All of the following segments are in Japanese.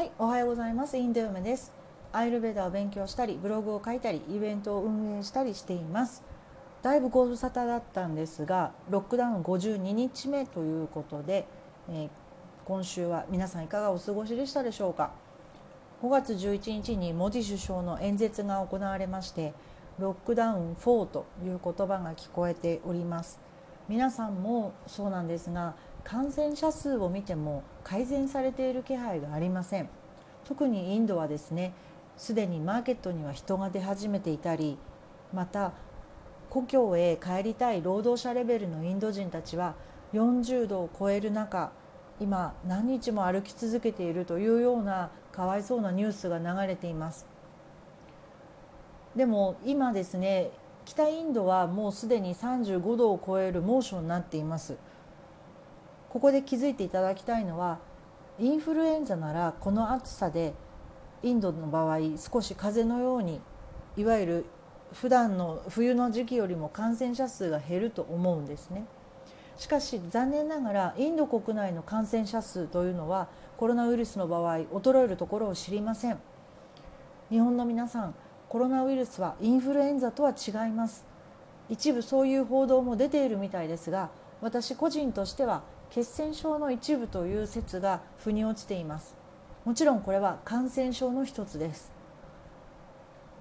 はいおはようございます。インド嫁です。アイルベーダを勉強したりブログを書いたりイベントを運営したりしています。だいぶご無沙汰だったんですがロックダウン52日目ということで、えー、今週は皆さんいかがお過ごしでしたでしょうか？5月11日にモディ首相の演説が行われましてロックダウン4という言葉が聞こえております。皆さんもそうなんですが感染者数を見ても改善されている気配がありません。特にインドはですねすでにマーケットには人が出始めていたりまた故郷へ帰りたい労働者レベルのインド人たちは40度を超える中今何日も歩き続けているというようなかわいそうなニュースが流れています。でも今ですね北インドはもうすでに35度を超える猛暑になっています。ここで気づいていただきたいのはインフルエンザならこの暑さでインドの場合少し風邪のようにいわゆる普段の冬の時期よりも感染者数が減ると思うんですね。しかし残念ながらインド国内の感染者数というのはコロナウイルスの場合衰えるところを知りません。日本の皆さんコロナウイルスはインフルエンザとは違います。一部そういう報道も出ているみたいですが私個人としては血栓症の一部という説が腑に落ちています。もちろんこれは感染症の一つです。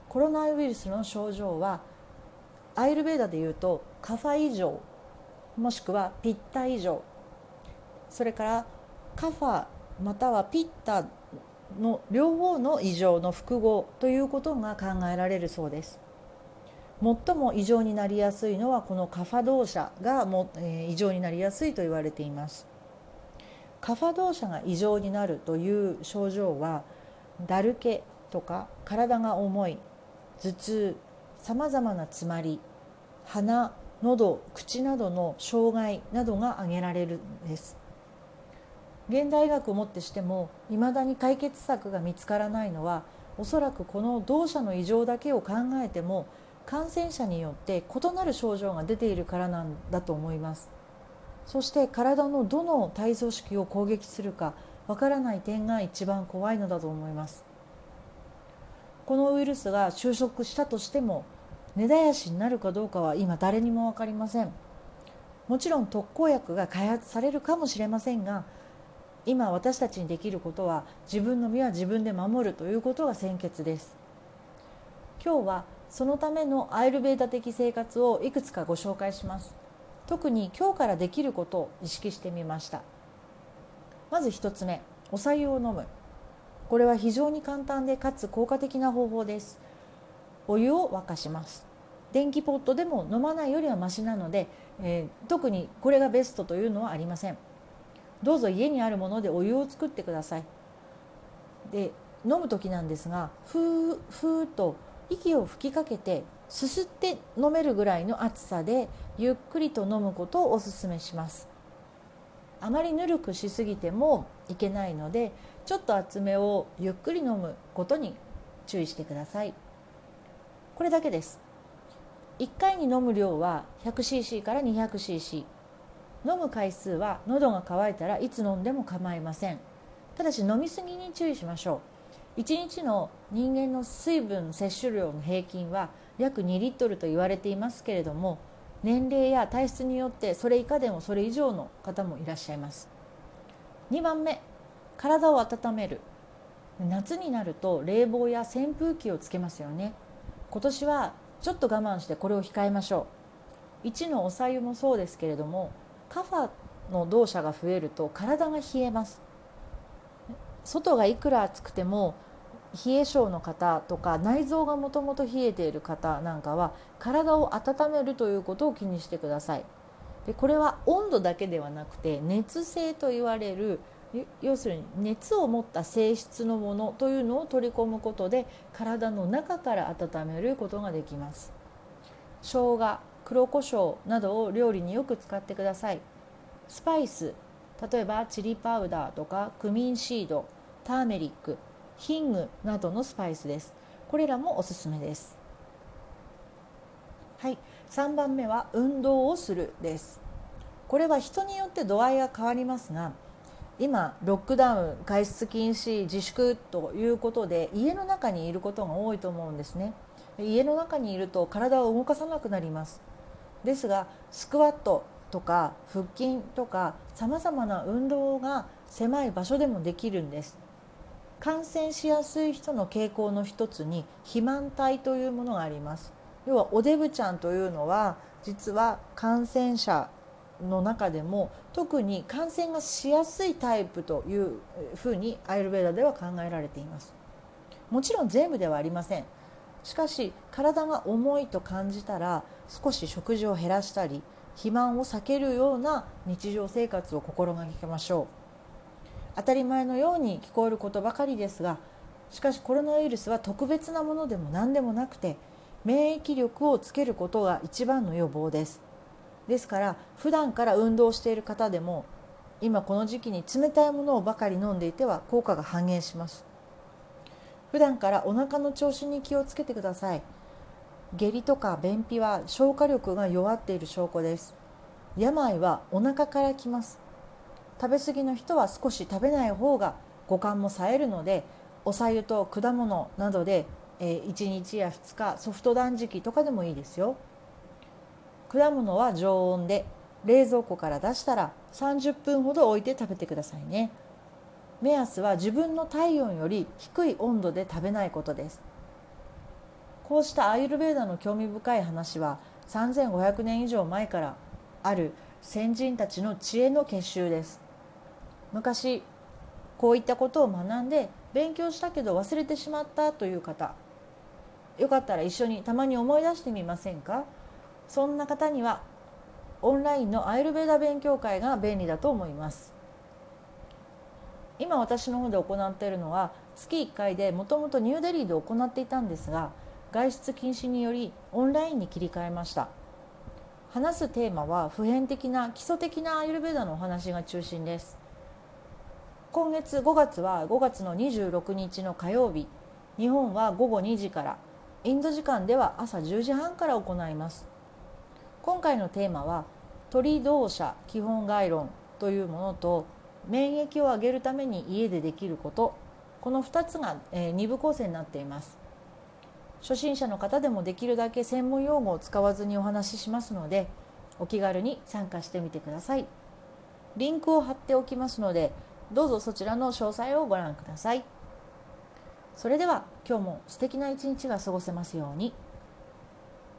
コロナウイルスの症状はアイルベーダでいうとカファ異常もしくはピッタ異常。それからカファまたはピッタの両方の異常の複合ということが考えられるそうです。最も異常になりやすいのはこのカファ動作がも、えー、異常になりやすいと言われています。カファ動作が異常になるという症状はだるけとか体が重い頭痛さまざまな詰まり鼻喉口などの障害などが挙げられるんです。現代医学をもってしてもいまだに解決策が見つからないのはおそらくこの動作の異常だけを考えても感染者によって異なる症状が出ているからなんだと思います。そして体のどの体組織を攻撃するかわからない点が一番怖いのだと思います。このウイルスが収束したとしても根絶やしになるかどうかは今誰にも分かりません。もちろん特効薬が開発されるかもしれませんが今私たちにできることは自分の身は自分で守るということが先決です。今日はそのためのアイルベーダ的生活をいくつかご紹介します。特に今日からできることを意識してみました。まず1つ目お白湯を飲む。これは非常に簡単でかつ効果的な方法です。お湯を沸かします。電気ポットでも飲まないよりはマシなので、えー、特にこれがベストというのはありません。どうぞ家にあるものでお湯を作ってください。で飲む時なんですがふーふーと息を吹きかけてすすって飲めるぐらいの熱さでゆっくりと飲むことをおすすめします。あまりぬるくしすぎてもいけないのでちょっと厚めをゆっくり飲むことに注意してください。これだけです。1回に飲む量は 100cc から 200cc 飲む回数は喉が渇いたらいつ飲んでも構いません。ただし飲みすぎに注意しましょう。1日の人間の水分摂取量の平均は約2リットルと言われていますけれども年齢や体質によってそれ以下でもそれ以上の方もいらっしゃいます。2番目体を温める。夏になると冷房や扇風機をつけますよね。今年はちょっと我慢してこれを控えましょう。1のおさゆもそうですけれどもカファの動作が増えると体が冷えます。外がいくら暑くても冷え性の方とか内臓がもともと冷えている方なんかは体を温めるということを気にしてください。でこれは温度だけではなくて熱性と言われる要するに熱を持った性質のものというのを取り込むことで体の中から温めることができます。生姜黒胡椒などを料理によく使ってください。スパイス例えばチリパウダーとかクミンシードターメリックヒングなどのスパイスです。これらもおすすめです。はい。3番目は運動をするです。これは人によって度合いが変わりますが今ロックダウン外出禁止自粛ということで家の中にいることが多いと思うんですね。家の中にいると体を動かさなくなります。ですがスクワットとか腹筋とかさまざまな運動が狭い場所でもできるんです。感染しやすい人の傾向の一つに肥満体というものがあります。要はおデブちゃんというのは実は感染者の中でも特に感染がしやすいタイプというふうにアイルベーダでは考えられています。もちろん全部ではありません。しかし体が重いと感じたら少し食事を減らしたり肥満を避けるような日常生活を心がけましょう。当たり前のように聞こえることばかりですがしかしコロナウイルスは特別なものでも何でもなくて免疫力をつけることが一番の予防です。ですから普段から運動している方でも今この時期に冷たいものをばかり飲んでいては効果が半減します。普段からお腹の調子に気をつけてください。下痢とか便秘は消化力が弱っている証拠です。病はお腹から来ます。食べ過ぎの人は少し食べない方が五感も冴えるのでおさゆと果物などでえ1日や2日ソフト断食とかでもいいですよ。果物は常温で冷蔵庫から出したら30分ほど置いて食べてくださいね。目安は自分の体温より低い温度で食べないことです。こうしたアイルベーダの興味深い話は3500年以上前からある先人たちの知恵の結集です。昔こういったことを学んで勉強したけど忘れてしまったという方よかったら一緒にたまに思い出してみませんか？そんな方にはオンラインのアイルベーダ勉強会が便利だと思います。今私の方で行っているのは月1回でもともとニューデリーで行っていたんですが外出禁止によりオンラインに切り替えました。話すテーマは普遍的な基礎的なアイルベーダのお話が中心です。今月5月は5月の26日の火曜日。日本は午後2時から。インド時間では朝10時半から行います。今回のテーマは鳥同社基本概論というものと免疫を上げるために家でできること。この2つが、え2部構成になっています。初心者の方でもできるだけ専門用語を使わずにお話ししますのでお気軽に参加してみてください。リンクを貼っておきますのでどうぞそちらの詳細をご覧くださいそれでは今日も素敵な一日が過ごせますように。